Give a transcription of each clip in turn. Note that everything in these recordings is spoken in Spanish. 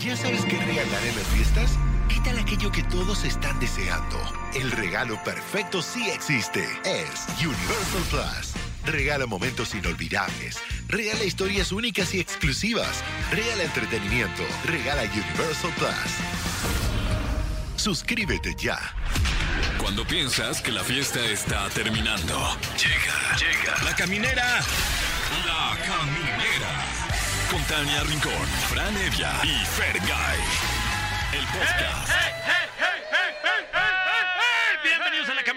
¿Ya sabes qué regalar en las fiestas? ¿Qué tal aquello que todos están deseando? El regalo perfecto sí existe. Es Universal Plus. Regala momentos inolvidables. Regala historias únicas y exclusivas. Regala entretenimiento. Regala Universal Plus. Suscríbete ya. Cuando piensas que la fiesta está terminando. Llega, llega. La caminera. La caminera. Con Tania Rincón, Fran Evia y Fergay. El podcast. A la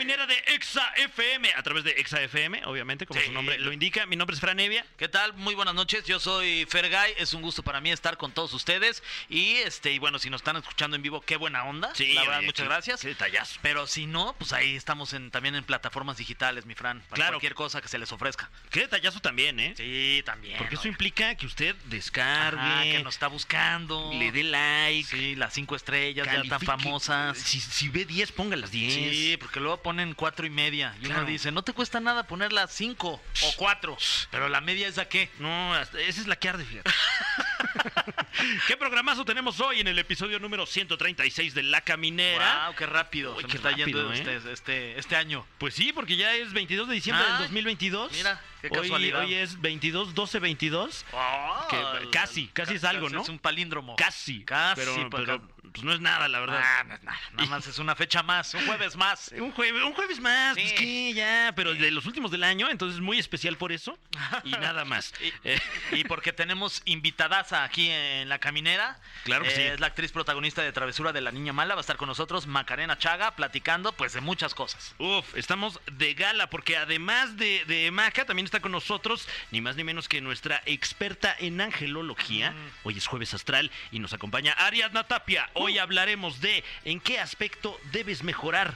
de Exa FM, a través de Exa FM, obviamente, como Sí. su nombre lo indica. Mi nombre es Fran Evia. ¿Qué tal? Muy buenas noches. Yo soy Fergay. Es un gusto para mí estar con todos ustedes. Y este, y bueno, si nos están escuchando en vivo, qué buena onda. Sí, la verdad, oye, muchas qué- gracias. qué detallazo. Pero si no, pues ahí estamos en, también en plataformas digitales, mi Fran. Para Claro. cualquier cosa que se les ofrezca. Qué detallazo también, ¿eh? Sí, también. Porque eso implica que usted descargue, Ajá, que nos está buscando. le dé like, Sí, las cinco estrellas ya tan califique. famosas. Si, si ve 10, ponga las 10. Sí, porque luego ponen cuatro y media. Y Claro. uno dice, no te cuesta nada poner las cinco o cuatro. Pero la media es a qué? No, esa es la que arde, fíjate. ¿Qué programazo tenemos hoy en el episodio número 136 de La Caminera? Wow, qué rápido. Uy, se qué me está yendo rápido, ¿eh? este, este, este año. Pues sí, porque ya es 22 de diciembre del Ay, 2022. mira, qué Hoy- casualidad. Hoy, es 22, 12, 22. Que casi, casi es algo, ¿no? Es un palíndromo. Casi. Casi, Pero, pues, pero, pues no es nada, la verdad. Ah, no es nada, nada más es una fecha más, un jueves más. Un jueves, un jueves más, pues que ya, pero de los últimos del año, entonces muy especial por eso y nada más. Y, Eh, y porque tenemos invitadaza aquí en la caminera. Claro que Eh, sí. Es la actriz protagonista de Travesura de la Niña Mala. Va a estar con nosotros Macarena Chaga platicando pues de muchas cosas. Uf, estamos de gala porque además de, de Maca también está con nosotros ni más ni menos que nuestra experta en angelología. Mm. Hoy es jueves astral y nos acompaña Ariadna Tapia. Hoy hablaremos de en qué aspecto debes mejorar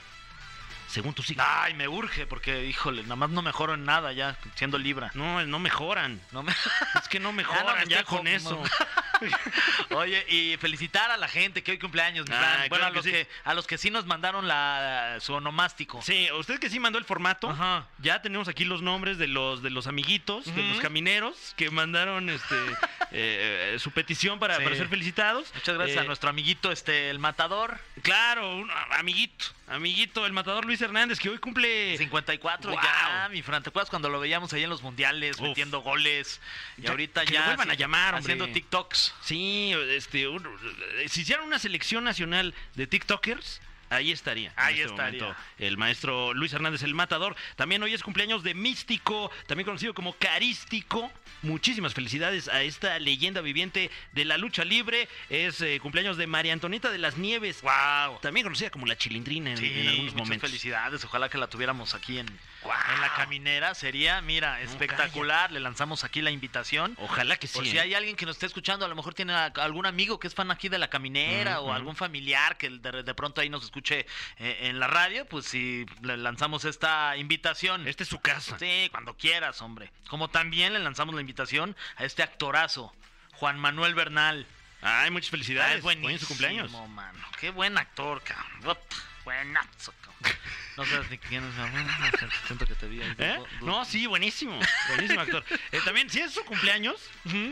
según tu signo. Ay, me urge porque, híjole, nada más no mejoro en nada ya siendo Libra. No, no mejoran. No me... Es que no mejoran me ya, con eso. Oye, y felicitar a la gente que hoy cumpleaños, mi Ah. Bueno, claro a los que que, sí. a los que sí nos mandaron la su onomástico. Sí, usted que sí mandó el formato. Ajá. Ya tenemos aquí los nombres de los de los amiguitos, de los camineros que mandaron este eh, su petición para, Sí. para ser felicitados. Muchas gracias Eh, a nuestro amiguito este el matador. Claro, un amiguito, amiguito, el matador Luis Hernández que hoy cumple 54 Wow. ya, mi Fran. ¿Te acuerdas cuando lo veíamos ahí en los mundiales Uf. metiendo goles? Y Ya, ahorita que ya. lo vuelvan a llamar, hombre. Haciendo TikToks. Sí, este, un- si hicieran una selección nacional de TikTokers, ahí estaría. Ahí este estaría. momento, el maestro Luis Hernández, el matador. También hoy es cumpleaños de Místico, también conocido como Carístico. Muchísimas felicidades a esta leyenda viviente de la lucha libre. Es eh, cumpleaños de María Antonieta de las Nieves. ¡Wow! También conocida como la Chilindrina en, Sí, en algunos muchas momentos. felicidades. Ojalá que la tuviéramos aquí en, En la caminera. Sería, mira, espectacular. Le lanzamos aquí la invitación. Ojalá que sí. Por si ¿eh? hay alguien que nos esté escuchando, a lo mejor tiene a- algún amigo que es fan aquí de la caminera o algún familiar que de, de pronto ahí nos escuche eh, en la radio, pues si le lanzamos esta invitación. Esta es su casa. Sí, cuando quieras, hombre. Como también le lanzamos la invitación a este actorazo, Juan Manuel Bernal. Ay, muchas felicidades. es Hoy en buenísimo, su cumpleaños. mano. Qué buen actor, cabrón. Buenazo, cabrón. No sabes ni quién es. cabrón. Siento que te vi ahí. ¿Eh? No, sí, buenísimo. Buenísimo actor. Eh, también, si es su cumpleaños,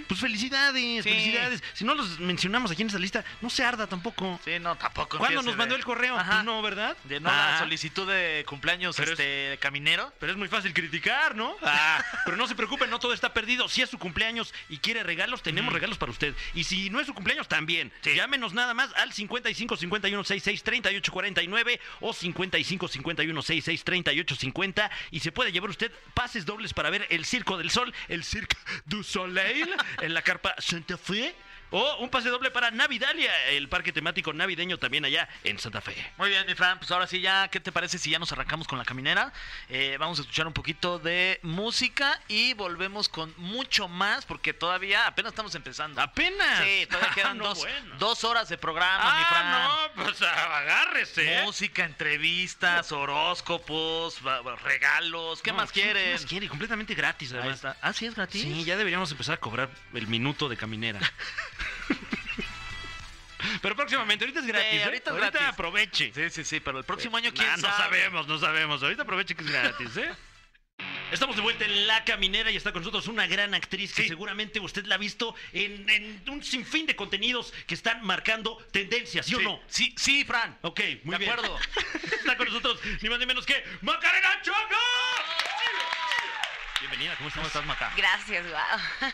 pues felicidades, Sí. felicidades. Si no los mencionamos aquí en esta lista, no se arda tampoco. Sí, no, tampoco. ¿Cuándo nos mandó de- el correo? Ajá. Pues no, ¿verdad? Llenó Ah, la solicitud de cumpleaños Pero es- este caminero. Pero es muy fácil criticar, ¿no? Ah, pero no se preocupe, no todo está perdido. Si es su cumpleaños y quiere regalos, tenemos regalos para usted. Y si no es su cumpleaños, también. Llámenos nada más al 55 51 66 38 49 o 55 51 66 38 50 y se puede llevar usted pases dobles para ver el Circo del Sol, el Cirque du Soleil en la carpa Santa Fe. O un pase doble para Navidalia, el parque temático navideño también allá en Santa Fe. Muy bien, mi Fran, pues ahora sí ya, ¿qué te parece si ya nos arrancamos con la caminera? Eh, vamos a escuchar un poquito de música y volvemos con mucho más porque todavía apenas estamos empezando. ¡Apenas! Sí, todavía quedan Ah, No, dos, bueno. dos horas de programa, mi Fran. Ah, no, pues agárrese. ¿eh? Música, entrevistas, horóscopos, regalos, ¿qué No, más pues, ¿Qué más quiere? Completamente gratis, además. está. Ah, sí, es gratis. Sí, ya deberíamos empezar a cobrar el minuto de caminera. Pero próximamente, ahorita es gratis. Sí, ¿eh? ahorita es gratis. aproveche. Sí, sí, sí, pero el próximo año, ¿quién Ah, no sabe? sabemos, no sabemos. Ahorita aproveche que es gratis, ¿eh? Estamos de vuelta en La Caminera y está con nosotros una gran actriz que Sí. seguramente usted la ha visto en, en un sinfín de contenidos que están marcando tendencias, ¿sí, o no? Sí, sí, Fran. Ok, muy De bien. acuerdo. está con nosotros ni más ni menos que Macarena Choco. Bienvenida, ¿cómo ¿Cómo estás? estás, Maca? Gracias, wow.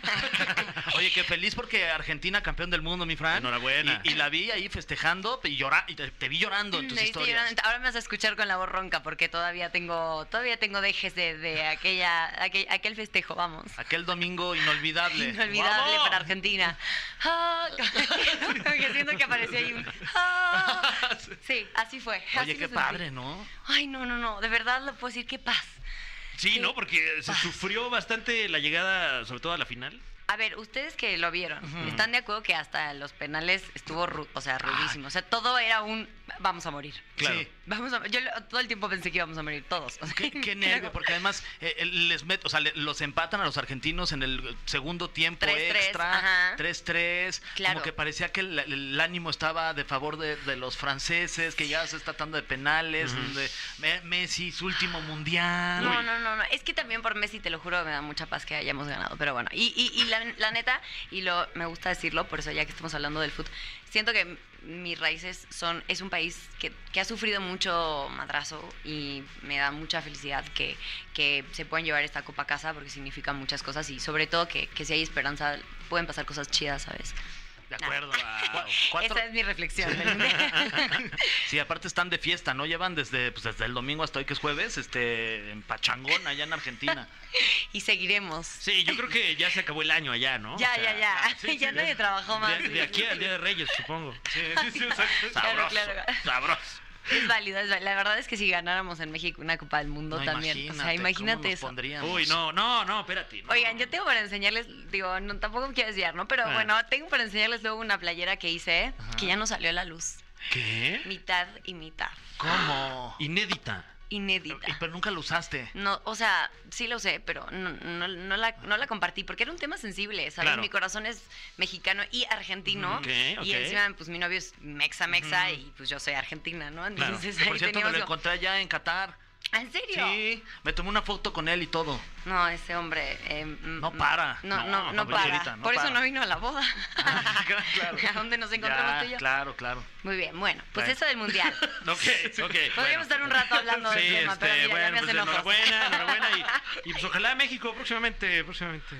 Oye, qué feliz porque Argentina campeón del mundo, mi Fran. Enhorabuena. Y, y la vi ahí festejando y, llora, y te, te vi llorando en tus Me historias. llorando. Ahora me vas a escuchar con la voz ronca porque todavía tengo, todavía tengo dejes de, de aquella, aquel, aquel festejo, vamos. Aquel domingo inolvidable. Inolvidable ¡Vamos! para Argentina. Ah, siento que apareció ahí un. ah. Sí, así fue. Oye, así qué padre, ¿no? Ay, no, no, no. De verdad lo puedo decir, qué paz. Sí. ¿no? Porque se sufrió bastante la llegada, sobre todo a la final. A ver, ustedes que lo vieron, ¿están de acuerdo que hasta los penales estuvo, ru- o sea, rudísimo? O sea, todo era un vamos a morir. Claro. Sí. Vamos a, yo todo el tiempo pensé que íbamos a morir todos. O sea, Qué, qué nervio, porque además eh, eh, les met, o sea, le- los empatan a los argentinos en el segundo tiempo 3-3, extra, ajá. 3-3, Claro. como que parecía que el, el ánimo estaba de favor de, de los franceses, que ya se está tratando de penales, donde Me- Messi, su último mundial. No, no, no, no. Es que también por Messi, te lo juro, me da mucha paz que hayamos ganado. Pero bueno, y, y, y la, la neta, y lo me gusta decirlo, por eso ya que estamos hablando del fútbol, siento que mis raíces son, es un país que, que ha sufrido mucho madrazo y me da mucha felicidad que, que se puedan llevar esta copa a casa porque significa muchas cosas y sobre todo que, que si hay esperanza pueden pasar cosas chidas, ¿sabes? De acuerdo. Wow. Cuatro- Esa es mi reflexión. Sí, aparte están de fiesta, ¿no? Llevan desde, pues, desde el domingo hasta hoy que es jueves, este, en Pachangón, allá en Argentina. y seguiremos. Sí, yo creo que ya se acabó el año allá, ¿no? Ya, O sea, ya, ya. sí, sí, ya nadie trabajó más. De, de aquí al Día de Reyes, supongo. Sí, sí, sí, Claro, Sabroso, claro. sabroso. Es válido, es válido. La verdad es que si ganáramos en México una Copa del Mundo No, también. o sea, ¿cómo imagínate nos eso. pondríamos? Uy, no, no, no, espérate. no. Oigan, yo tengo para enseñarles, digo, no, tampoco me quiero desviar, ¿no? Pero Ah. bueno, tengo para enseñarles luego una playera que hice que ya no salió a la luz. ¿Qué? Mitad y mitad. ¿Cómo? Inédita. Inédita. Pero nunca lo usaste. No, o sea, sí lo sé, pero no, no, no la, no la compartí porque era un tema sensible, ¿sabes? Claro. Mi corazón es mexicano y argentino. Ok, ok. Y encima, pues mi novio es mexa, mexa y pues yo soy argentina, ¿no? Claro. Entonces por cierto, me lo encontré allá en Qatar. ¿Ah, ¿En serio? Sí, me tomé una foto con él y todo. No, ese hombre. eh, No para. No, No, no, para. Por eso no vino a la boda. claro. ¿A dónde nos encontramos Ya, tú y yo? Claro, claro. Muy bien, bueno, pues Bueno. eso del mundial. Ok, ok. Podríamos bueno. estar un rato hablando del Sí, tema, pero este, mira, ya bueno, me pues enhorabuena, enhorabuena. Y, y pues ojalá México próximamente, próximamente.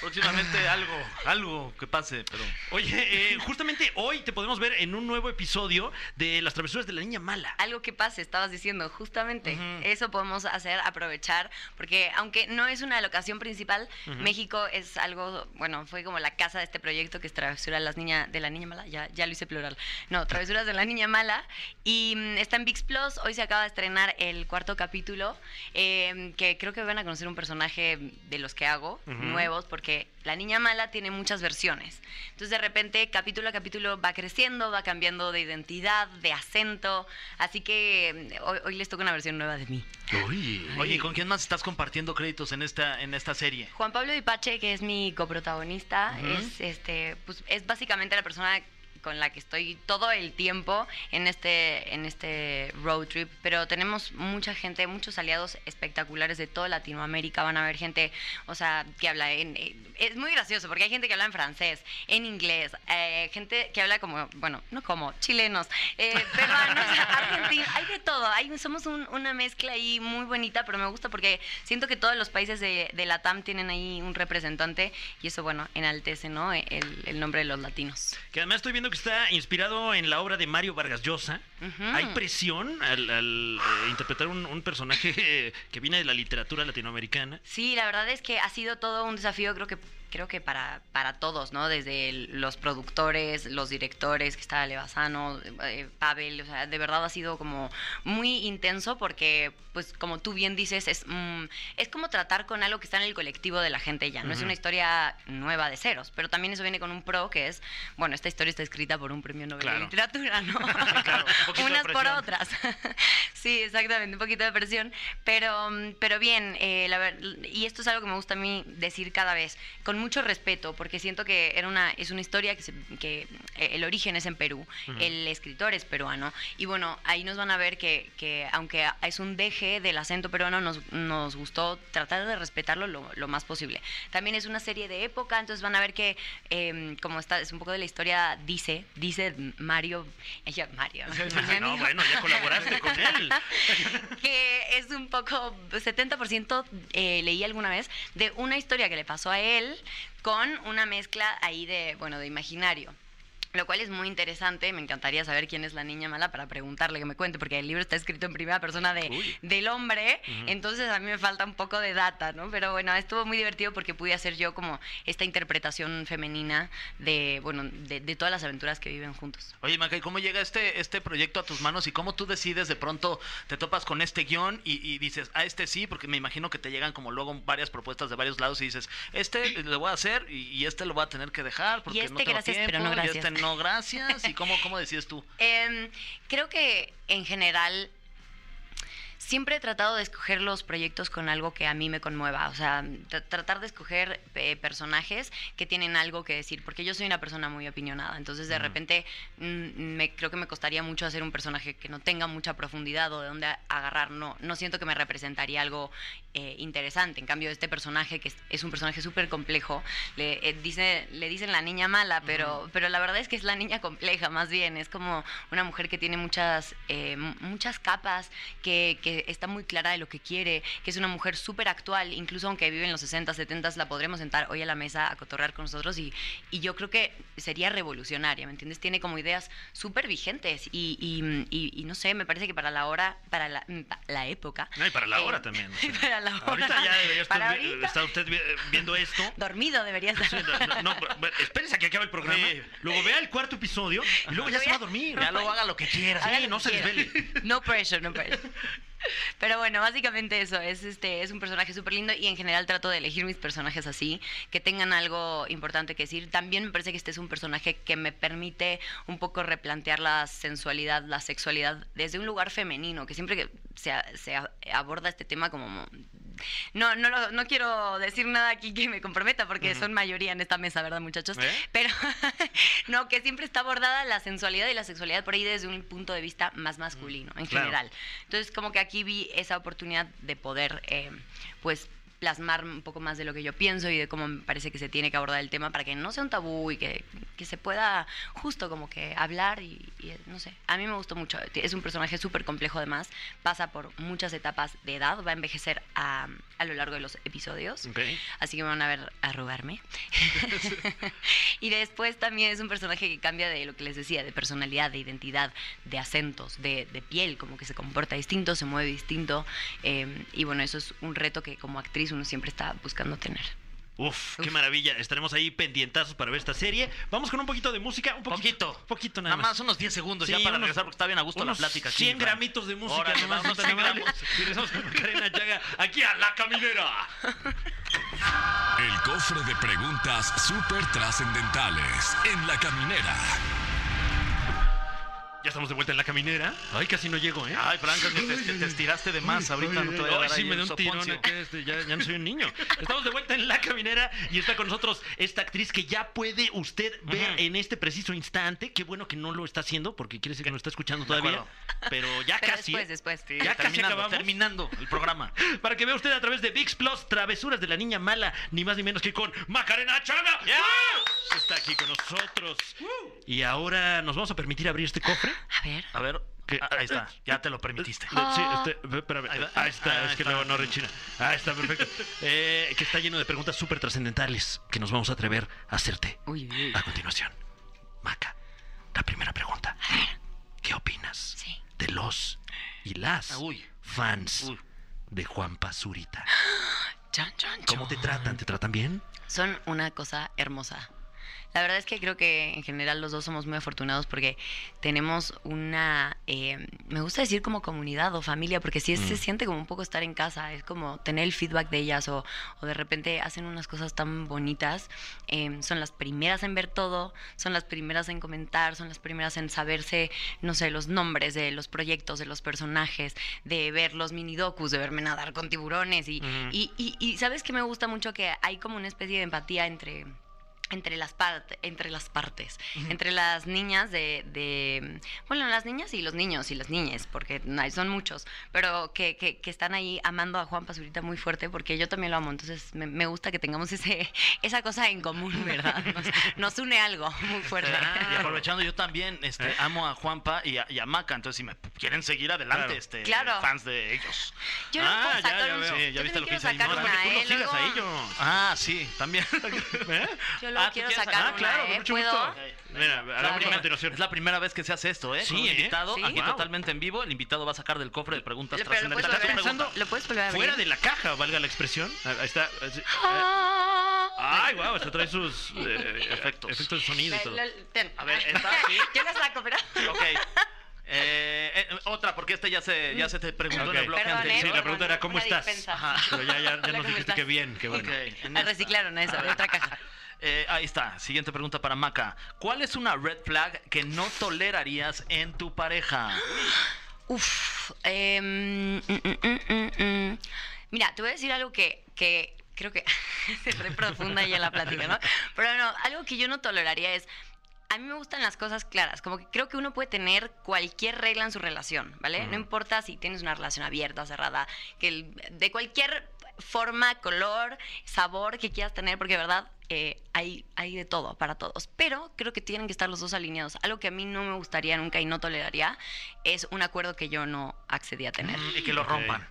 Próximamente algo, algo que pase, pero. Oye, eh, justamente hoy te podemos ver en un nuevo episodio de Las travesuras de la niña mala. Algo que pase, estabas diciendo, justamente. Ujú. Eso podemos hacer, aprovechar, porque aunque no es una locación principal, México es algo, bueno, fue como la casa de este proyecto que es Travesura de, las niña, de la Niña Mala, ya, ya lo hice plural. No, Travesuras de la Niña Mala. Y mm, está en VIX Plus, hoy se acaba de estrenar el cuarto capítulo, eh, que creo que van a conocer un personaje de los que hago, nuevos, porque la Niña Mala tiene muchas versiones. Entonces de repente, capítulo a capítulo va creciendo, va cambiando de identidad, de acento, así que mm, hoy, hoy les toca una versión nueva de mí. Oye, Oye, ¿y ¿con quién más estás compartiendo créditos en esta, en esta serie? Juan Pablo Dipache, que es mi coprotagonista, es este, pues es básicamente la persona con la que estoy todo el tiempo en este, en este road trip, pero tenemos mucha gente, muchos aliados espectaculares de toda Latinoamérica, van a ver gente, o sea, que habla en, eh, es muy gracioso, porque hay gente que habla en francés, en inglés, eh, gente que habla como, bueno, no como, chilenos, eh, peruanos, argentinos, hay de todo, hay, somos un- una mezcla ahí muy bonita, pero me gusta porque siento que todos los países de, de la TAM tienen ahí un representante y eso, bueno, enaltece, ¿no? El, el nombre de los latinos. que además estoy viendo que está inspirado en la obra de Mario Vargas Llosa. ¿Hay presión al, al, eh, interpretar un, un personaje que viene de la literatura latinoamericana? Sí, la verdad es que ha sido todo un desafío, creo que creo que para, para todos, ¿no? Desde el- los productores, los directores, que está Levazano, eh, Pavel, o sea, de verdad ha sido como muy intenso porque, pues, como tú bien dices, es, mm, es como tratar con algo que está en el colectivo de la gente ya, no es una historia nueva de ceros, pero también eso viene con un pro que es, bueno, esta historia está escrita por un premio Nobel Claro. de literatura, ¿no? Claro, un Unas por otras. Sí, exactamente, un poquito de presión, pero, mm, pero bien, eh, la ver- y esto es algo que me gusta a mí decir cada vez, con mucho respeto, porque siento que era una, es una historia que, se- que eh, el origen es en Perú, el escritor es peruano, y bueno, ahí nos van a ver que, que aunque es un deje del acento peruano, nos, nos gustó tratar de respetarlo lo, lo más posible. También es una serie de época, entonces van a ver que, eh, como está, es un poco de la historia, dice, dice Mario, ella, Mario, No, bueno, ya colaboraste con él. que es un poco 70% eh, leí alguna vez de una historia que le pasó a él con una mezcla ahí de bueno de imaginario lo cual es muy interesante, me encantaría saber quién es la niña mala para preguntarle que me cuente, porque el libro está escrito en primera persona de, Uy. del hombre, entonces a mí me falta un poco de data, ¿no? Pero bueno, estuvo muy divertido porque pude hacer yo como esta interpretación femenina de, bueno, de, de todas las aventuras que viven juntos. Oye, Maca, ¿y cómo llega este, este proyecto a tus manos y cómo tú decides de pronto te topas con este guion y, y dices, a este sí, porque me imagino que te llegan como luego varias propuestas de varios lados y dices, este lo voy a hacer y, y este lo voy a tener que dejar porque no este tengo gracias, pero tiempo, no y gracias. este no gracias. ¿Y cómo, cómo decides tú? Em, creo que en general siempre he tratado de escoger los proyectos con algo que a mí me conmueva, o sea, tra- tratar de escoger eh, personajes que tienen algo que decir, porque yo soy una persona muy opinionada, entonces de repente mm, me, creo que me costaría mucho hacer un personaje que no tenga mucha profundidad o de dónde agarrar, no, no siento que me representaría algo eh, interesante, en cambio este personaje que es, es un personaje súper complejo, le, eh, dice, le dicen la niña mala, pero, pero la verdad es que es la niña compleja más bien, es como una mujer que tiene muchas, muchas capas, que, que está muy clara de lo que quiere, que es una mujer súper actual, incluso aunque vive en los 60, 70, la podremos sentar hoy a la mesa a cotorrear con nosotros y, y yo creo que sería revolucionaria, ¿me entiendes? Tiene como ideas súper vigentes y, y- y- y no sé, me parece que para la hora, para la, mm, la época... No, y para la eh, hora también. o sea. para la hora. Ahorita ya debería estar, ahorita. está usted vi- viendo esto. Dormido debería estar. Sí, no, no, no, bueno, espérese a que acabe el programa. Sí. Luego vea el cuarto episodio y luego ya se va a dormir. Ya luego haga lo que quiera. Sí, lo no que se quiera. desvele. No pressure, no pressure. Pero bueno, básicamente eso, es este es un personaje súper lindo y en general trato de elegir mis personajes así, que tengan algo importante que decir. También me parece que este es un personaje que me permite un poco replantear la sensualidad, la sexualidad desde un lugar femenino, que siempre que se, aborda este tema como... No, no, lo- no quiero decir nada aquí que me comprometa porque son mayoría en esta mesa, ¿verdad muchachos? ¿Eh? Pero no, que siempre está abordada la sensualidad y la sexualidad por ahí desde un punto de vista más masculino en Claro. general. Entonces, como que aquí vi esa oportunidad de poder, eh, pues, plasmar un poco más de lo que yo pienso y de cómo me parece que se tiene que abordar el tema para que no sea un tabú y que, que se pueda justo como que hablar y, y, no sé, a mí me gustó mucho. Es un personaje súper complejo además, pasa por muchas etapas de edad, va a envejecer a, a lo largo de los episodios. Ok. Así que me van a ver arrugarme. y después también es un personaje que cambia de lo que les decía, de personalidad, de identidad, de acentos, de, de piel, como que se comporta distinto, se mueve distinto. eh, y bueno, eso es un reto que como actriz uno siempre está buscando tener. Uf, qué maravilla. Estaremos ahí pendientazos para ver esta serie. Vamos con un poquito de música. Un poquito. Poquito. Poquito nada, Nada más unos 10 segundos ya para unos- regresar porque está bien a gusto la plática. aquí, 100 Fran. gramitos de música. Vamos, no tan 100 amables. gramos. Y regresamos con Llaga aquí a La Caminera. El cofre de preguntas súper trascendentales en la caminera. Estamos de vuelta en La Caminera. Ay, casi no llego, ¿eh? Ay, Franco, que te, te estiraste de más. Ahorita no te voy a Ay, dar sí me dio un tirón acá, este, ya, ya no soy un niño. Estamos de vuelta en La Caminera y está con nosotros esta actriz que ya puede usted ver Ujú. en este preciso instante. Qué bueno que no lo está haciendo porque quiere decir que no está escuchando todavía. Pero ya Pero casi. después, ¿eh? después. Sí, Ya casi acabamos. terminando el programa. Para que vea usted a través de VIX Plus, Travesuras de la Niña Mala, ni más ni menos que con Macarena Chaga. ¡Ya! ¡Ah! Está aquí con nosotros. Y ahora nos vamos a permitir abrir este cofre. A ver. A ver, ¿Qué? ah, ahí está, ya te lo permitiste. Le- Sí, este, espérame. Ahí va. Ahí está, Ahí es que luego no rechina. Ahí está, perfecto. Eh, que está lleno de preguntas súper trascendentales que nos vamos a atrever a hacerte Uy, uy, uy. a continuación. Maca, la primera pregunta. ¿Qué opinas Sí. de los y las Ah, uy. fans Uy. de Juan Pazurita? Chan, ¿Cómo te tratan? ¿Te tratan bien? Son una cosa hermosa. La verdad es que creo que en general los dos somos muy afortunados porque tenemos una, eh, me gusta decir como comunidad o familia, porque sí es- se siente como un poco estar en casa, es como tener el feedback de ellas o, o de repente hacen unas cosas tan bonitas, eh, son las primeras en ver todo, son las primeras en comentar, son las primeras en saberse, no sé, los nombres de los proyectos, de los personajes, de ver los mini docus, de verme nadar con tiburones y, Ujú. y, y- y sabes que me gusta mucho que hay como una especie de empatía entre entre las partes entre las partes entre las niñas de, de bueno las niñas y los niños y las niñas porque no, son muchos pero que, que, que están ahí amando a Juan Pazurita muy fuerte porque yo también lo amo entonces me, me gusta que tengamos ese esa cosa en común verdad nos, nos une algo muy fuerte Y aprovechando, yo también este, amo a Juanpa y a, y a Maca, entonces si me quieren seguir adelante, Claro. este, Claro. fans de ellos. yo no Ah, puedo ya, ya veo. Sí, ya yo viste lo que quiero hice ahí, ¿no? Tú ¿eh? los sigas a ellos. Ah, sí, también. ¿Eh? yo Ah, ¿tú quiero sacar? Ah, una, claro, con ¿eh? mucho ¿Puedo? gusto. Mira, Es la, hagamos a primera, continuación. es la primera vez que se hace esto, ¿eh? Sí, Con un ¿eh? invitado, Sí. aquí Wow. totalmente en vivo. El invitado va a sacar del cofre de preguntas Pero lo puedes trascendentales. pregunta. lo puedes. Fuera de la caja, valga la expresión. Ahí está. así. Ah. Ay, wow, esto trae sus eh, Efectos. efectos de sonido y todo. A ver, esta, sí. Yo la saco, pero. Ok. Eh, eh, otra, porque este ya se, ya se te preguntó Ok. en el bloque Perdón, anterior. Sí, la pregunta era, ¿cómo estás? Ajá. Pero ya, ya, ya nos ¿cómo dijiste estás? que bien, que bueno. Ok, en Ah, esta. reciclaron eso, de otra caja. Eh, ahí está, siguiente pregunta para Maca. ¿Cuál es una red flag que no tolerarías en tu pareja? Uf. em, mm, mm, mm. Mira, te voy a decir algo que, que creo que es re profunda ya la plática, ¿no? Pero no, algo que yo no toleraría es. A mí me gustan las cosas claras, como que creo que uno puede tener cualquier regla en su relación, ¿vale? No importa si tienes una relación abierta, cerrada, que el- de cualquier forma, color, sabor que quieras tener, porque de verdad eh, hay, hay de todo para todos. Pero creo que tienen que estar los dos alineados. Algo que a mí no me gustaría nunca y no toleraría es un acuerdo que yo no accedí a tener. Mm, Y que lo rompan.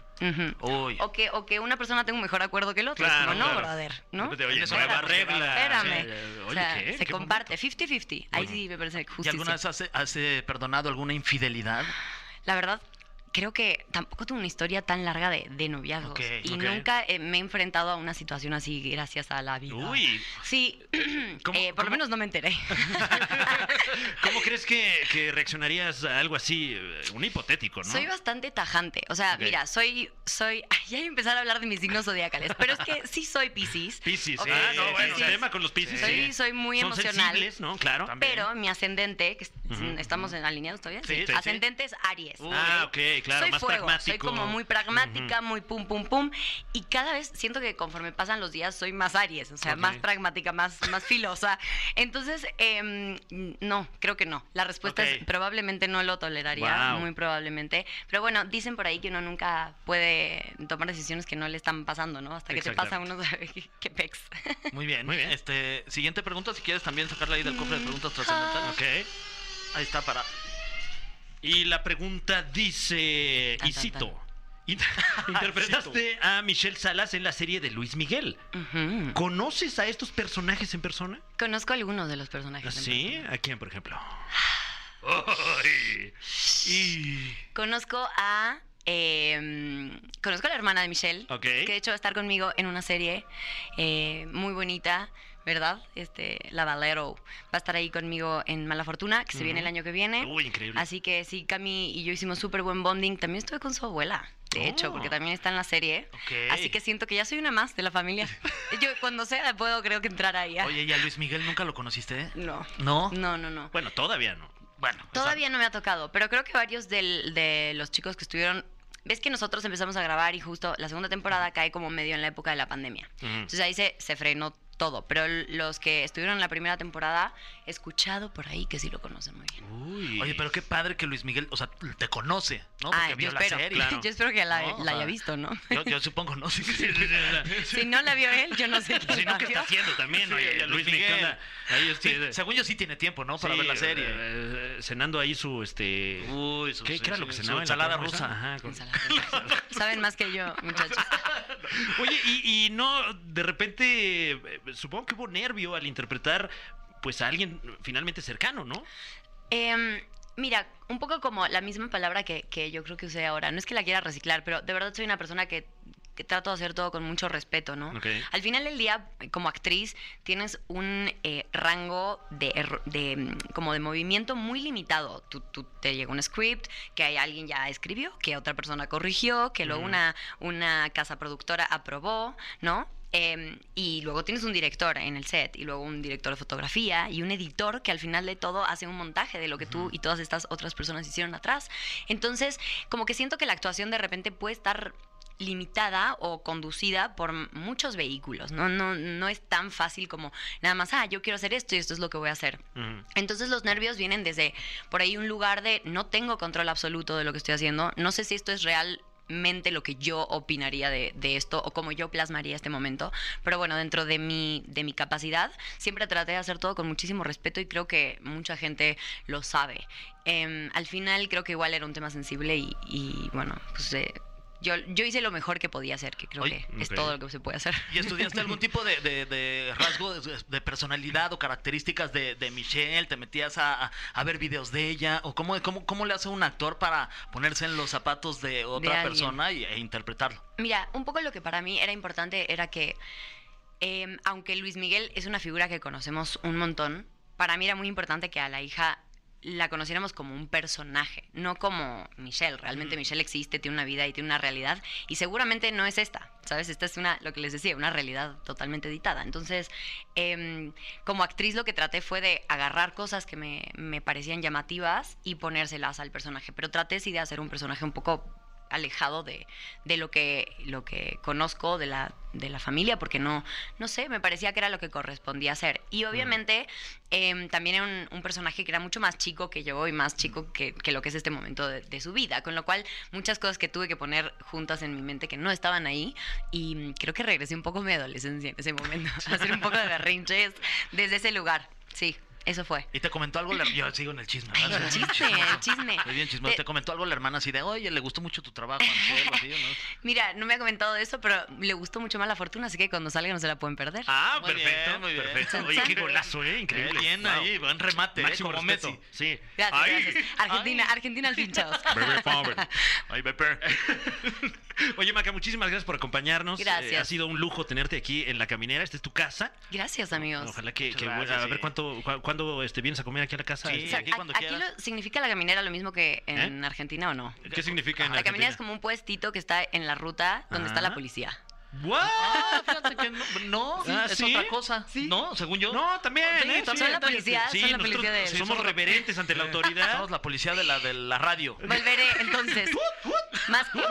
Uy. O que, o que una persona tenga un mejor acuerdo que el otro. Es Claro, como, no, claro. brother, ¿no? De repente, Oye, Eso nueva era, regla. Espérame. Sí, o Oye, sea, ¿qué? se Qué comparte 50-50. Ahí sí me parece ¿Y justicia. alguna vez has, has, eh, perdonado alguna infidelidad? La verdad, creo que tampoco tengo una historia tan larga de, de noviazgos. Ok, y nunca eh, me he enfrentado bonito. una situación así gracias a la vida. Uy, Sí, ¿Cómo- eh, por lo menos no me enteré. ¿cómo crees que, que reaccionarías a algo así? eh, Un hipotético, ¿no? Soy bastante tajante. O sea, mira, soy, soy. Ay, ya a empezar a hablar de mis signos zodiacales. Pero es que sí soy Piscis. Piscis, ah, no, bueno, sí. tema con los Piscis. Soy, sí. soy muy Son emocional. ¿no? Claro. También. Pero mi ascendente, que es- Ujú, estamos en alineados todavía, Sí, sí, ascendente es Aries. Uy. Ah, ok, claro, soy más fuego, pragmático. soy como muy pragmática, muy pum, pum, pum. Y cada vez siento que conforme pasan los días soy más Aries, o sea, más pragmática, más, más filosa. Entonces, em, no, creo que no. La respuesta es probablemente no lo toleraría, Wow. muy probablemente. Pero bueno, dicen por ahí que uno nunca puede tomar decisiones que no le están pasando, ¿no? Hasta que te pasa uno sabe qué, pex. Muy bien. Muy bien. Este, siguiente pregunta, si quieres también sacarla ahí del cofre de preguntas trascendentales. Ok. Ahí está para. Y la pregunta dice, y cito, "Inter- interpretaste a Michelle Salas en la serie de Luis Miguel. ¿Conoces a estos personajes en persona? Conozco algunos de los personajes. en ¿Sí? persona. ¿A quién, por ejemplo? Y... Conozco a. eh, conozco a la hermana de Michelle. Que de hecho va a estar conmigo en una serie eh, muy bonita, ¿verdad? Este, La Valero. Va a estar ahí conmigo en Mala Fortuna, que se viene el año que viene. Uy, increíble. Así que sí, Cami y yo hicimos súper buen bonding. También estuve con su abuela, de hecho, Oh. porque también está en la serie. Ok. Así que siento que ya soy una más de la familia. yo cuando sea puedo creo que entrar ahí. ¿eh? Oye, ¿y a Luis Miguel nunca lo conociste? No. ¿No? No, no, no. Bueno, todavía no. Bueno. Todavía no me ha tocado, pero creo que varios del- de los chicos que estuvieron. Ves que nosotros empezamos a grabar y justo la segunda temporada cae como medio en la época de la pandemia. Entonces ahí se, se frenó todo. Pero los que estuvieron en la primera temporada, he escuchado por ahí que sí lo conocen muy bien. Uy. Oye, pero qué padre que Luis Miguel, o sea, te conoce, ¿no? Porque Ah, yo vio la espero, serie. claro. yo espero que la, No, la haya visto, ¿no? Yo, yo supongo, ¿no? Sí, sí, sí. si no la vio él, yo no sé quién Si no, ¿qué está haciendo también? Sí, Oye, oye, Luis Luis Miguel. Ahí Sí, según yo sí tiene tiempo, ¿no? Para sí, ver la serie. eh, cenando ahí su, este... Uy, su, ¿Qué, qué era lo que cenaba? en la ensalada rusa. Ajá, con- Ensalada. Saben más que yo, muchachos. Oye, y, y no, de repente, eh, supongo que hubo nervio al interpretar, pues, a alguien finalmente cercano, ¿no? Em, mira, un poco como la misma palabra que, que yo creo que usé ahora. No es que la quiera reciclar, pero de verdad soy una persona que que trato de hacer todo con mucho respeto, ¿no? Al final del día, como actriz, tienes un eh, rango de, de, como de movimiento muy limitado. Tú, tú te llega un script que hay alguien ya escribió, que otra persona corrigió, que luego una, una casa productora aprobó, ¿no? Em, y luego tienes un director en el set, y luego un director de fotografía, y un editor que al final de todo hace un montaje de lo que tú y todas estas otras personas hicieron atrás. Entonces, como que siento que la actuación de repente puede estar limitada o conducida por muchos vehículos, ¿no? No, no es tan fácil como nada más, ah, yo quiero hacer esto y esto es lo que voy a hacer. Entonces los nervios vienen desde por ahí un lugar de no tengo control absoluto de lo que estoy haciendo, no sé si esto es realmente lo que yo opinaría de, de esto o cómo yo plasmaría este momento, pero bueno, dentro de mi, de mi capacidad siempre traté de hacer todo con muchísimo respeto y creo que mucha gente lo sabe. Em, al final creo que igual era un tema sensible y, y, bueno, pues... eh, yo, yo hice lo mejor que podía hacer, que creo Oye, que es todo lo que se puede hacer. ¿Y estudiaste algún tipo de, de- de rasgo de, de personalidad o características de, Michelle? ¿Te metías a, ver videos de ella? ¿O cómo, cómo, cómo le hace un actor para ponerse en los zapatos de otra persona y, e interpretarlo? Mira, un poco lo que para mí era importante era que, eh, aunque Luis Miguel es una figura que conocemos un montón, para mí era muy importante que a la hija la conociéramos como un personaje, no como Michelle. Realmente Michelle existe, tiene una vida y tiene una realidad, y seguramente no es esta, ¿sabes? Esta es una, lo que les decía, una realidad totalmente editada. Entonces, em, como actriz lo que traté fue de agarrar cosas que me, me parecían llamativas y ponérselas al personaje, pero traté sí de hacer un personaje un poco alejado de, de lo que lo que conozco de la de la familia porque no no sé me parecía que era lo que correspondía hacer. Y obviamente em, también era un, un personaje que era mucho más chico que yo y más chico que, que lo que es este momento de, de su vida con lo cual muchas cosas que tuve que poner juntas en mi mente que no estaban ahí y mm, creo que regresé un poco a mi adolescencia en ese momento a hacer un poco de berrinches desde ese lugar sí eso fue ¿Y te comentó algo? la- Yo sigo en el chisme. el chisme el chisme Muy bien, chismoso. Te- ¿Te comentó algo la hermana así de, oye, le gustó mucho tu trabajo, así, no? Mira, no me ha comentado eso, pero le gustó mucho más la fortuna, así que cuando salga no se la pueden perder. Ah, Muy bien, perfecto, muy bien. perfecto. Oye, qué golazo, ¿eh? Increíble. Bien Wow. ahí, buen remate, ¿eh? Máximo respeto. Messi. Sí. Gracias, Ay. gracias. Argentina, Argentina al fin, chavos. Power. Ay, bebé. Oye, Maca, muchísimas gracias por acompañarnos. Gracias. Eh, ha sido un lujo tenerte aquí en la caminera. Esta es tu casa. Gracias, amigos. Ojalá que, que gracias, a ver sí. cuánto, cu- cuándo este, vienes a comer aquí a la casa. Sí, O Este, sea, aquí a- cuando ¿Aquí quieras. lo, significa la caminera lo mismo que en ¿Eh? Argentina o no? ¿Qué significa en La caminera es como un puestito que está en la ruta donde está la policía. ¿What? Ah, fíjate que no, no, Ah, es ¿sí? otra cosa. Sí. No, según yo. No, también, Sí, ¿eh? también, Son la policía, son la policía de... somos somos- reverentes ante la autoridad. Somos la policía de la, de la radio. Volveré, entonces. más, que,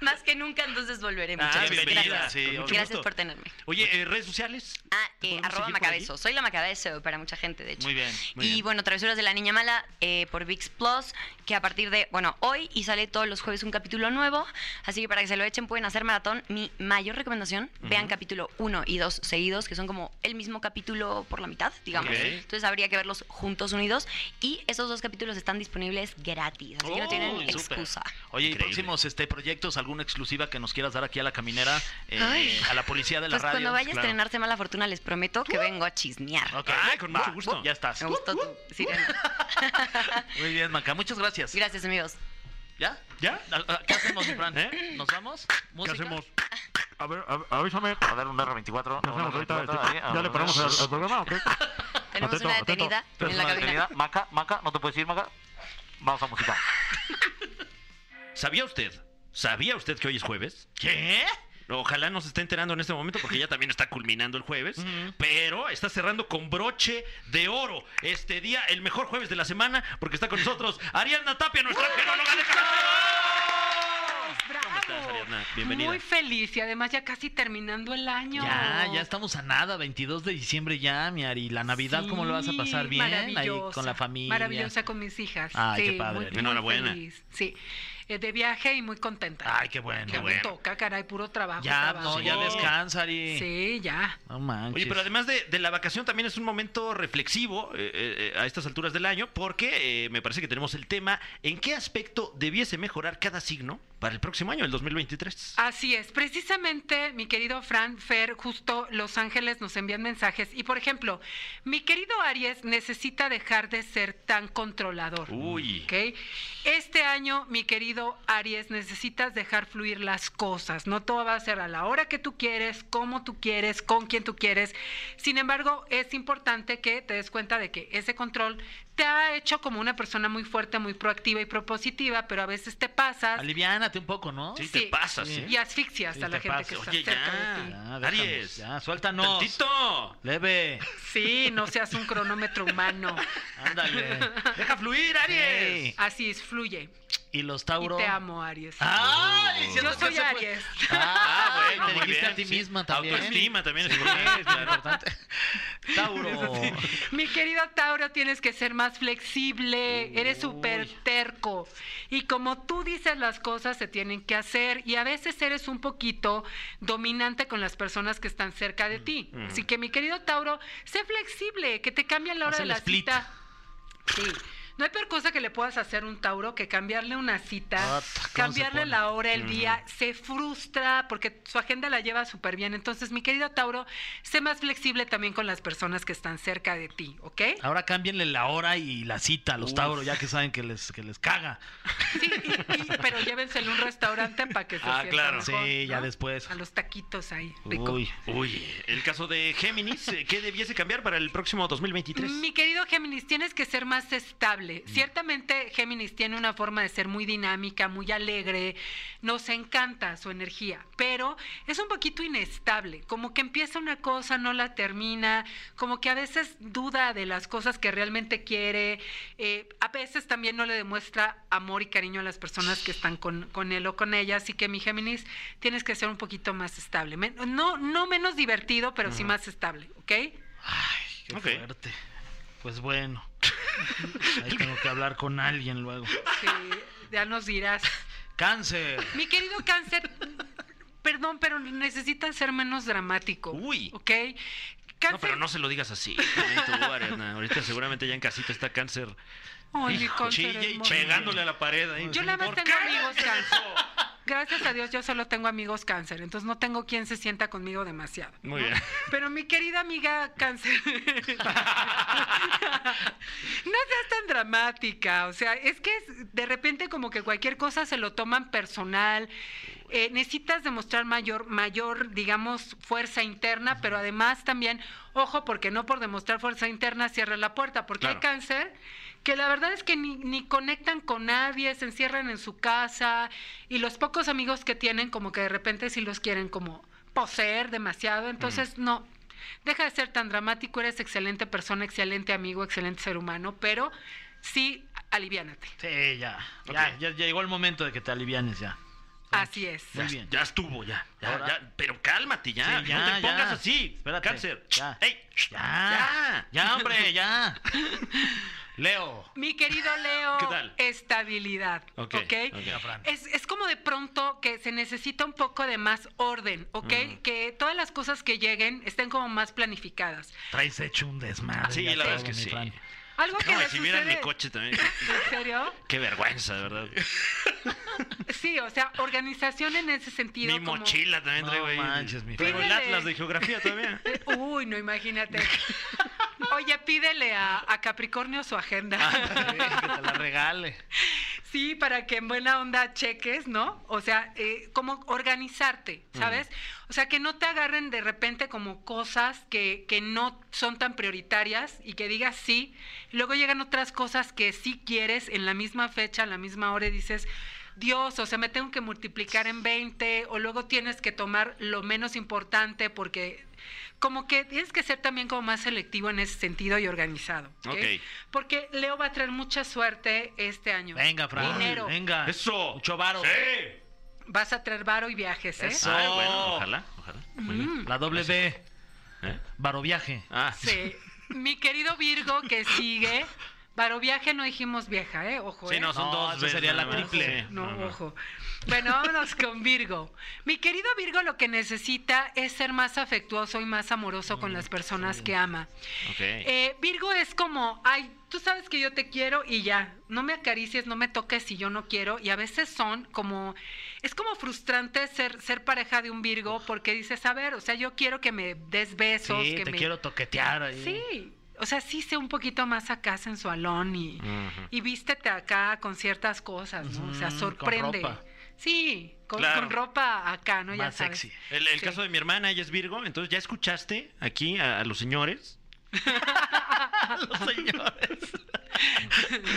más que nunca, entonces volveré. Muchas Ah, gracias. bienvenida. Gracias, Gracias por tenerme. Oye, eh, redes sociales. Ah, ¿Te eh, arroba? Macabezo. Soy la Macabezo para mucha gente, de hecho. Muy bien. Muy y bien. bueno, Travesuras de la Niña Mala eh, por VIX Plus, que a partir de, bueno, hoy y sale todos los jueves un capítulo nuevo, así que para que se lo echen pueden hacer maratón. Mi mayor recomendación, vean capítulo 1 y 2 seguidos, que son como el mismo capítulo por la mitad, digamos. Entonces habría que verlos juntos unidos y esos dos capítulos están disponibles gratis, así que no tienen súper. excusa. Oye, ¿y Increíble. próximos este, proyectos, alguna exclusiva que nos quieras dar aquí a la caminera, eh, a la policía de la Pues radio? cuando vaya a estrenarse Mala Fortuna les prometo que vengo a chismear. Ok. Ay, con mucho Va, gusto. Ya estás. Me gustó tu sirena. Muy bien, Maca. Muchas gracias. Gracias, amigos. ¿Ya? ¿Ya? ¿Qué hacemos, Fran? ¿Eh? ¿Nos vamos? ¿Qué hacemos? A ver, a- avísame. A ver, un R24. ¿Qué hacemos ahorita? un R24 ahí, ¿Ya le paramos al, programa o qué? Tenemos Atento, una atento. detenida en la Persona cabina. detenida. Maca, Maca, no te puedes ir, Maca. Vamos a música. ¿Sabía usted? ¿Sabía usted que hoy es jueves? ¿Qué? Ojalá no se esté enterando en este momento porque ya también está culminando el jueves. Pero está cerrando con broche de oro este día, el mejor jueves de la semana, porque está con nosotros Ariadna Tapia, nuestra genóloga de Bravo. ¿Cómo estás, Ariadna? Bienvenida. Muy feliz y además ya casi terminando el año. Ya, ya estamos a nada, 22 de diciembre ya, mi Ari. ¿La Navidad cómo lo vas a pasar bien? Ahí con la familia. Maravillosa con mis hijas. Ay, sí, qué padre. muy- muy Enhorabuena. feliz, Sí, Eh, de viaje y muy contenta. Ay, qué bueno, Que me bueno. toca, caray, puro trabajo. Ya, trabajo. no, ya descansa, Ari. Sí, ya. No manches. Oye, pero además de, de la vacación también es un momento reflexivo eh, eh, a estas alturas del año porque eh, me parece que tenemos el tema en qué aspecto debiese mejorar cada signo para el próximo año, el 2023. Así es, precisamente mi querido Fran Fer, justo Los Ángeles nos envían mensajes y por ejemplo, mi querido Aries necesita dejar de ser tan controlador. Uy. ¿ok? Este año, mi querido querido Aries, necesitas dejar fluir las cosas. No todo va a ser a la hora que tú quieres, como tú quieres, con quien tú quieres. Sin embargo, es importante que te des cuenta de que ese control te ha hecho como una persona muy fuerte, muy proactiva y propositiva, pero a veces te pasas Aliviánate un poco, ¿no? Sí, Sí. te pasas, Sí. ¿eh? y asfixias Sí, a la te gente pasas. que está Oye, cerca de ya. ti. Ya, déjanos, Aries. Ya, suéltanos. Tantito. Leve. Sí, no seas un cronómetro humano. Ándale. Deja fluir, Aries. Sí. Así es, fluye. Y los Y Tauro. te amo, Aries. ¡Ay! Yo soy fue. Aries. Ah, bueno, te dijiste bien, a ti sí. misma también. Autoestima también es Sí, importante, es claro. importante. Tauro. Mi querido Tauro, tienes que ser más flexible, eres súper terco. Y como tú dices las cosas, se tienen que hacer. Y a veces eres un poquito dominante con las personas que están cerca de ti. Así que, mi querido Tauro, sé flexible, que te cambien la hora Haz de la split. cita. Sí. No hay peor cosa que le puedas hacer a un Tauro que cambiarle una cita, Ota, ¿cómo se cambiarle la hora, el día, se frustra porque su agenda la lleva súper bien. Entonces, mi querido Tauro, sé más flexible también con las personas que están cerca de ti, ¿ok? Ahora cámbienle la hora y la cita a los Tauro, ya que saben que les, que les caga. Sí, y- y- pero llévenselo a un restaurante para que se Ah, claro. mejor, Sí, ya ¿no? después. A los taquitos ahí, rico. Uy. Uy, el caso de Géminis, eh, ¿qué debiese cambiar para el próximo 2023? Mi querido Géminis, tienes que ser más estable. Mm. Ciertamente Géminis tiene una forma de ser muy dinámica, muy alegre, nos encanta su energía, pero es un poquito inestable, como que empieza una cosa, no la termina, como que a veces duda de las cosas que realmente quiere, eh, a veces también no le demuestra amor y cariño a las personas que están con, con él o con ella, así que mi Géminis tienes que ser un poquito más estable, Men- no, no menos divertido, pero sí más estable, ¿ok? Ay, qué Ok. fuerte. Pues bueno. Ahí tengo que hablar con alguien luego. Sí, ya nos dirás. Cáncer. Mi querido cáncer, perdón, pero necesitas ser menos dramático. Uy. ¿Ok? Cáncer. No, pero no se lo digas así. tú. Ahorita seguramente ya en casita está cáncer. Ay, mi cáncer Chille pegándole a la pared. ahí. Yo nada más ¿Por tengo qué amigos cáncer. Gracias a Dios yo solo tengo amigos cáncer, entonces no tengo quien se sienta conmigo demasiado. Muy ¿no? bien. Pero mi querida amiga cáncer, no seas tan dramática, o sea, es que de repente como que cualquier cosa se lo toman personal. Eh, necesitas demostrar mayor, mayor, digamos, fuerza interna, pero además también, ojo, porque no por demostrar fuerza interna cierra la puerta, porque hay Claro. cáncer que la verdad es que ni, ni conectan con nadie, se encierran en su casa y los pocos amigos que tienen como que de repente sí los quieren como poseer demasiado, entonces no, deja de ser tan dramático, eres excelente persona, excelente amigo, excelente ser humano, pero sí, aliviánate. Sí, ya. Ok. Ya, ya llegó el momento de que te alivianes ya. Así es. Muy Ya, bien. ya estuvo, ya. Ya, Ahora- ya. Pero cálmate, ya. Sí, ya, no te pongas ya. así. Espérate, Cáncer. ya. ¡Ey! Ya. Ya, hombre, ya. Leo. Mi querido Leo, ¿Qué tal? estabilidad. Ok, ¿ok? ok. Fran. Es, es como de pronto que se necesita un poco de más orden, ¿ok? Que todas las cosas que lleguen estén como más planificadas. Traes hecho un desmadre. Sí, la verdad es que sí. Fran. Algo que No, le si vieran mi sucede- coche también. ¿En serio? Qué vergüenza, de verdad. Sí, o sea, organización en ese sentido. Mi como- mochila también No traigo ahí. manches, mi Traigo el atlas de geografía todavía. Eh, Uy, no, imagínate. Oye, pídele a, a Capricornio su agenda. que te la regale. Sí, para que en buena onda cheques, ¿no? O sea, eh, como organizarte, ¿sabes? O sea, que no te agarren de repente como cosas que, que no son tan prioritarias y que digas sí. Luego llegan otras cosas que sí quieres en la misma fecha, en la misma hora y dices, Dios, o sea, me tengo que multiplicar en 20 o luego tienes que tomar lo menos importante porque como que tienes que ser también como más selectivo en ese sentido y organizado. ¿ok? Ok. Porque Leo va a traer mucha suerte este año. Venga, Fran. Dinero. Venga. Eso. Mucho varo. Sí. Vas a traer varo y viajes, ¿eh? Eso. Ay, bueno, ojalá, ojalá. Muy bien. La doble B. ¿Eh? Varo viaje. Ah, Sí. Mi querido Virgo que sigue. Varo viaje no dijimos vieja, ¿eh? Ojo, Sí, ¿eh? no, son No, dos veces sería la triple. No, ojo. Bueno, vámonos con Virgo. Mi querido Virgo lo que necesita es ser más afectuoso y más amoroso con las personas que ama. Eh, Virgo es como, ay, tú sabes que yo te quiero y ya, no me acaricies, no me toques si yo no quiero. Y a veces son como, es como frustrante ser, ser pareja de un Virgo porque dices, a ver, o sea, yo quiero que me des besos, Sí, que te me... quiero toquetear ahí. Sí, o sea, sí sé un poquito más acá sensualón y, Ujú. y vístete acá con ciertas cosas, ¿no? O sea, Ujú, con sorprende. ropa. Sí, con, Claro. con ropa acá, ¿no? Ya Más sabes. sexy. El, el Sí. caso de mi hermana, ella es Virgo, entonces ya escuchaste aquí a, a los señores. Los señores.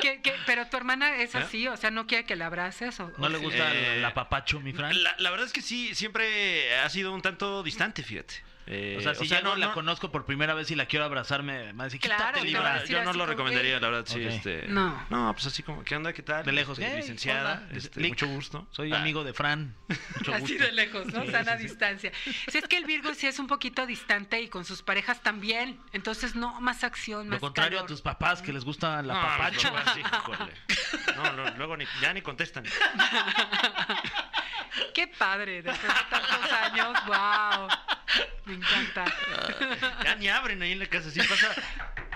¿Qué- qué? Pero tu hermana es ¿Eh? así, o sea, no quiere que la abraces. O, ¿No o le gusta Eh, el apapacho, mi Fran? La, la verdad es que sí, siempre ha sido un tanto distante, fíjate. Eh, O sea, si ya no, la conozco por primera vez y la quiero abrazar, me, va a decir, Claro, quítate, te Yo, va a Libra. decir yo no así lo recomendaría, la verdad, sí. Este, No. No, pues así como, ¿qué onda? ¿Qué tal? De lejos, Este, licenciada, este, mucho gusto. Soy Ah, amigo de Fran. Mucho Así gusto. de lejos, ¿no? Sí, Sana sí, sí. distancia. Si es que el Virgo sí es un poquito distante y con sus parejas también. Entonces, no, más acción, más Lo contrario a tus papás que les gusta el No, pues, sí, híjole. No, no, luego ni- ya ni contestan. Qué padre, después de tantos años, wow. Me encanta. Ya ni abren ahí en la casa. Sí pasa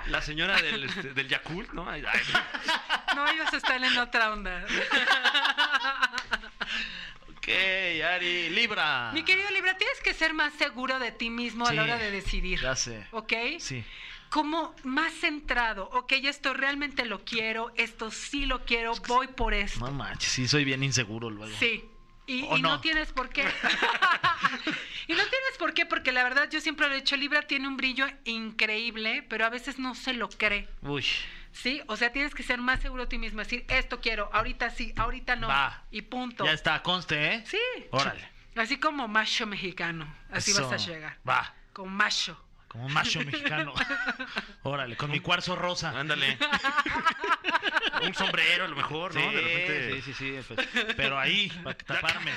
la señora del, este, del Yakult, ¿no? Ay, ay, No, ellos están en otra onda. ok, Ari, Libra. Mi querido Libra, tienes que ser más seguro de ti mismo a la hora de decidir. Ya sé. ¿Ok? Sí. Como más centrado. Ok, esto realmente lo quiero, esto sí lo quiero, voy por esto. No manches, sí soy bien inseguro luego. Sí. Y, ¿O y no? no? tienes por qué. y no tienes por qué, porque la verdad yo siempre lo he dicho, Libra tiene un brillo increíble, pero a veces no se lo cree. Uy, ¿Sí? O sea, tienes que ser más seguro de ti mismo, decir, esto quiero, ahorita sí, ahorita no. Va. Y punto. ya está, conste, ¿eh? Sí. Órale. Así como macho mexicano. Así vas a llegar. Va, Con macho. Como un macho mexicano. Órale, con mi cuarzo rosa. Ándale. Un sombrero a lo mejor, ¿no? Sí, de repente. sí, sí, sí, pues, pero ahí, para taparme.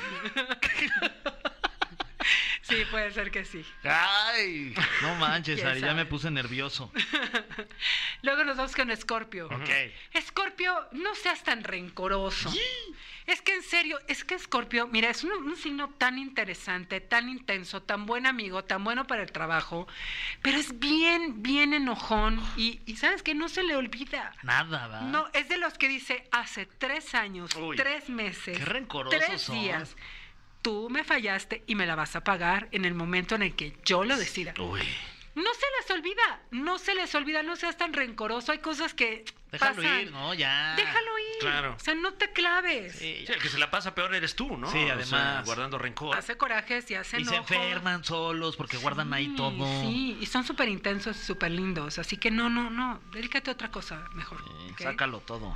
Sí, puede ser que sí. Ay, no manches, ¿Quién Ari, ya me puse nervioso. Luego nos vamos con Escorpio. Ok. Escorpio, no seas tan rencoroso. Es que en serio, es que Escorpio, mira, es un, un signo tan interesante, tan intenso, tan buen amigo, tan bueno para el trabajo, pero es bien, bien enojón y, y sabes que no se le olvida. Nada, ¿va? No, es de los que dice hace tres años, Uy. tres meses, Qué tres son. días. Tú me fallaste y me la vas a pagar en el momento en el que yo lo decida. Uy. No se les olvida, no se les olvida, no seas tan rencoroso. Hay cosas que Déjalo pasan. ir, ¿no? Ya. Déjalo ir. Claro. O sea, no te claves. Sí, Sí, el que se la pasa peor eres tú, ¿no? Sí, O sea, además. guardando rencor. Hace corajes y hace Y se enferman solos porque guardan ahí todo. Sí, y son súper intensos, súper lindos. Así que no, no, no. Dedícate a otra cosa mejor. Sácalo todo.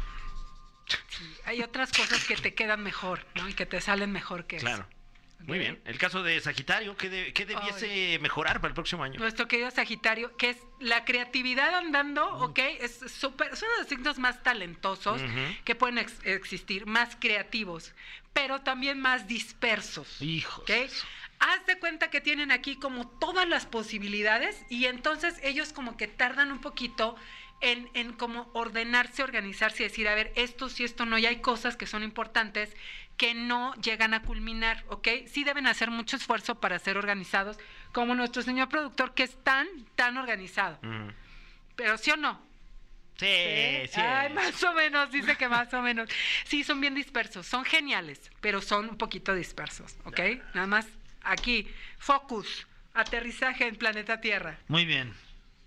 Sí, Hay otras cosas que te quedan mejor, ¿no? Y que te salen mejor que eso. Muy bien. El caso de Sagitario, ¿qué, de- qué debiese mejorar para el próximo año? Nuestro querido Sagitario, que es la creatividad andando, ¿ok? Es súper, es uno de los signos más talentosos que pueden ex- existir, más creativos, pero también más dispersos. Hijos. ¿ok? Haz de cuenta que tienen aquí como todas las posibilidades y entonces ellos como que tardan un poquito en, en como ordenarse, organizarse y decir, a ver, esto sí, esto no, y hay cosas que son importantes que no llegan a culminar, ¿ok? Sí deben hacer mucho esfuerzo para ser organizados, como nuestro señor productor que es tan, tan organizado. Pero sí o no, Sí, ¿Eh? sí. Ay, más o menos, dice que más o menos. Sí, son bien dispersos, son geniales, pero son un poquito dispersos, ¿ok? Nada más aquí, focus, aterrizaje en planeta Tierra. Muy bien.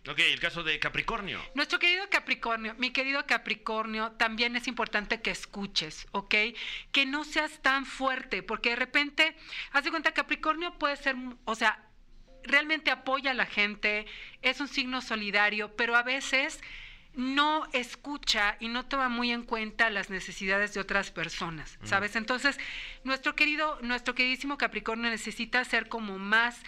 Ok, el caso de Capricornio. Nuestro querido Capricornio, mi querido Capricornio, también es importante que escuches, ¿ok? Que no seas tan fuerte, porque de repente, haz de cuenta, Capricornio puede ser, o sea, realmente apoya a la gente, es un signo solidario, pero a veces no escucha y no toma muy en cuenta las necesidades de otras personas, ¿sabes? Entonces, nuestro querido, nuestro queridísimo Capricornio necesita ser como más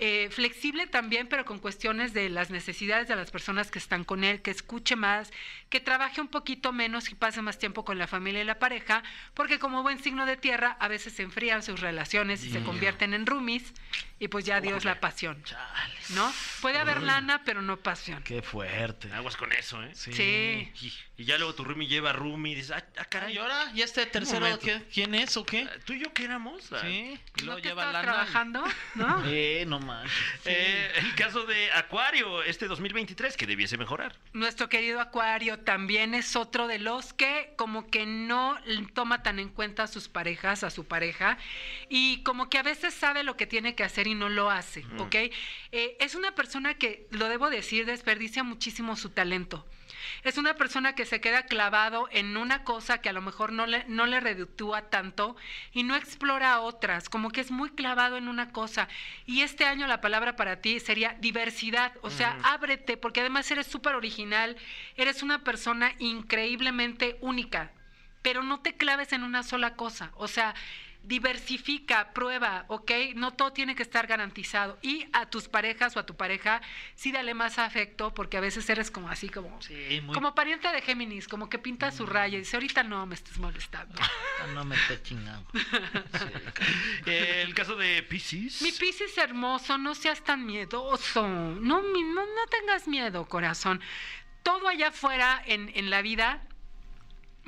eh, flexible también, pero con cuestiones de las necesidades de las personas que están con él, que escuche más, que trabaje un poquito menos y pase más tiempo con la familia y la pareja, porque como buen signo de tierra, a veces se enfrían sus relaciones y se convierten en roomies, y pues ya adiós la pasión, Chales. ¿no? Puede haber lana, pero no pasión. Qué fuerte. Aguas con eso, ¿eh? Sí. Sí. Y, ya luego tu roomie lleva roomie y dices, ah, ah, caray, ¿Y ahora? ¿Y este tercero qué? quién es o qué? ¿tú y yo qué éramos? Ah, Sí. Y ¿No luego lleva lana. trabajando? ¿No? Eh, no. Eh, el caso de Acuario, este 2023, que debiese mejorar. Nuestro querido Acuario también es otro de los que como que no toma tan en cuenta a sus parejas, a su pareja, y como que a veces sabe lo que tiene que hacer y no lo hace, ¿ok? Eh, es una persona que, lo debo decir, desperdicia muchísimo su talento. Es una persona que se queda clavado en una cosa que a lo mejor no le, no le tanto y no explora otras, como que es muy clavado en una cosa. Y este año la palabra para ti sería diversidad, o sea, ábrete, porque además eres súper original, eres una persona increíblemente única, pero no te claves en una sola cosa, o sea, diversifica, prueba, ¿ok? No todo tiene que estar garantizado. Y a tus parejas o a tu pareja, sí dale más afecto, porque a veces eres como así, como, Sí, muy... como pariente de Géminis, como que pinta su raya y dice, ahorita no me estés molestando. Ah, No me estés chingando. Eh, el caso de Pisces. Mi Piscis hermoso, no seas tan miedoso. No, mi- no, no tengas miedo, corazón. Todo allá afuera en, en la vida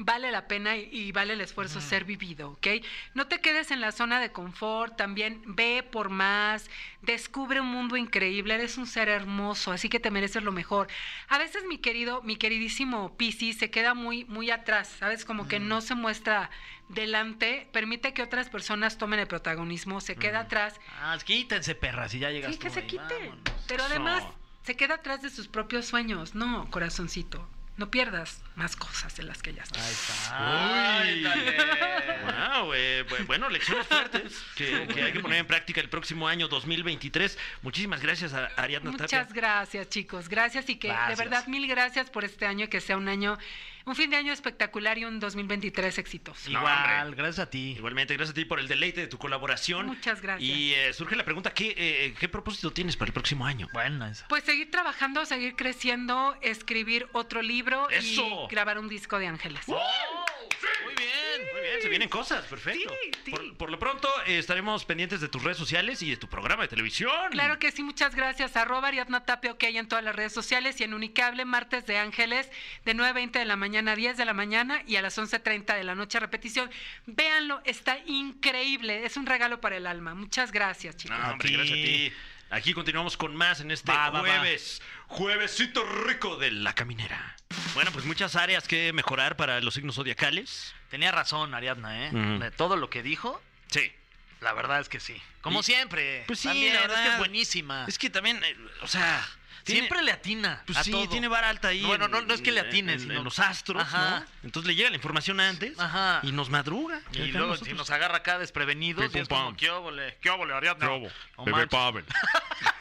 vale la pena y, y vale el esfuerzo ser vivido, ¿ok? No te quedes en la zona de confort, también ve por más, descubre un mundo increíble, eres un ser hermoso, así que te mereces lo mejor. A veces mi querido, mi queridísimo Piscis se queda muy, muy atrás, ¿sabes? Como que no se muestra delante, permite que otras personas tomen el protagonismo, se queda atrás Ah, quítense, perras, y ya llegas Sí, que se ahí, quite. vámonos. Pero además se queda atrás de sus propios sueños. No, corazoncito. No pierdas más cosas de las que ya estás. Ahí está. Uy. Ándale. Wow, eh, bu- bueno, lecciones fuertes que, que hay que poner en práctica el próximo año 2023. Muchísimas gracias a Ariadna Tapia. Muchas gracias, chicos. Gracias y que Gracias. de verdad mil gracias por este año, que sea un año, un fin de año espectacular y un 2023 exitoso. No, Igual, hombre. gracias a ti. Igualmente, gracias a ti por el deleite de tu colaboración. Muchas gracias. Y eh, surge la pregunta, ¿qué, eh, ¿qué propósito tienes para el próximo año? Buena esa. Pues seguir trabajando, seguir creciendo, escribir otro libro ¡Eso! Grabar un disco de ángeles. Muy bien. Muy bien, se vienen cosas, perfecto. Sí, sí. Por, por lo pronto, eh, estaremos pendientes de tus redes sociales y de tu programa de televisión. Claro que sí, muchas gracias. Arroba Ariadna Tapia, ok, en todas las redes sociales y en Unicable, martes de Ángeles, de 9.20 de la mañana a 10 de la mañana y a las 11.30 de la noche, repetición. Véanlo, está increíble, es un regalo para el alma. Muchas gracias, chicos. No, hombre, gracias a ti. Aquí continuamos con más en este Va, va, va. jueves. Juevesito rico de la caminera. Bueno, pues muchas áreas que mejorar para los signos zodiacales. Tenía razón, Ariadna, ¿eh? Ujú. De todo lo que dijo, Sí. la verdad es que sí. Como Y- siempre. Pues sí, También, la es que verdad. es buenísima. Es que también, eh, o sea. tiene- Siempre le atina. Pues a sí, todo. tiene vara alta ahí. Bueno, en- no, no es que le atine, en, sino- en los astros, Ajá. ¿no? Entonces le llega la información antes Ajá. y nos madruga. Y Acá luego si nos agarra acá desprevenidos, y es como. ¿qué óvole? ¿Qué óvole, Ariadna? Bravo, No bebé. Pavel.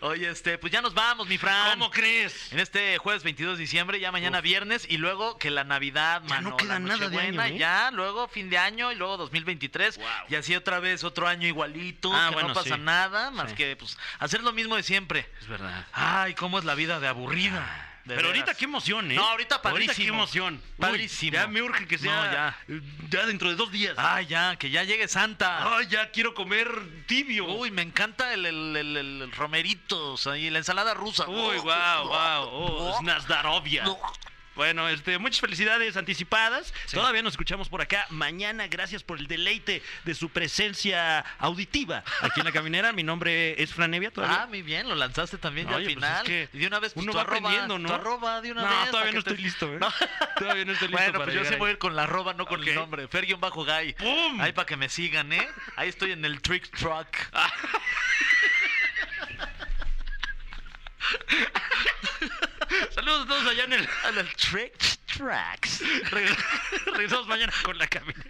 Oye, este, pues ya nos vamos, mi Fran. ¿Cómo crees? En este jueves 22 de diciembre, ya mañana viernes, y luego que la Navidad, Ya mano, no queda la nada de Nochebuena, año, ¿eh? ya, luego fin de año, y luego 2023, Wow. y así otra vez otro año igualito, Ah, que bueno, no pasa sí. nada, más Sí. que pues hacer lo mismo de siempre. Es verdad. Ay, cómo es la vida de aburrida. De Pero ahorita qué emoción, ¿eh? No, ahorita Ahorita qué padrísimo. emoción. Uy, Padrísimo. ya me urge que sea No, ya. ya dentro de dos días. Ay, ya, que ya llegue Santa. Ay, ya quiero comer tibio. Uy, me encanta el, el, el, el- el romerito, o sea, y la ensalada rusa. Uy, wow, wow. Oh, Snazdarovia. No. Bueno, este, muchas felicidades anticipadas. Todavía nos escuchamos por acá mañana. Gracias por el deleite de su presencia auditiva aquí en la caminera. Mi nombre es Fran Evia. ¿todavía? Ah, muy bien, lo lanzaste también ya Oye, al pues final. es que y de una vez pues, uno va arroba, aprendiendo, ¿no? Tu arroba de una No, vez. todavía no estoy listo, ¿eh? No. Todavía no estoy listo Bueno, para pues yo sí voy a ir con la arroba, no con el nombre. Fer-bajo guy. ¡Pum! Ahí para que me sigan, ¿eh? Ahí estoy en el Trick Truck. Saludos a todos allá en el. En el Trick Tracks. Regresamos mañana con la caminera.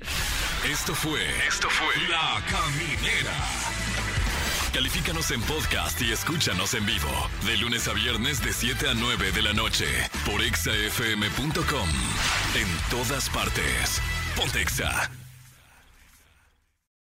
Esto fue. Esto fue. La Caminera. Califícanos en podcast y escúchanos en vivo. De lunes a viernes, de 7 a 9 de la noche. Por exafm.com. En todas partes. Pontexa.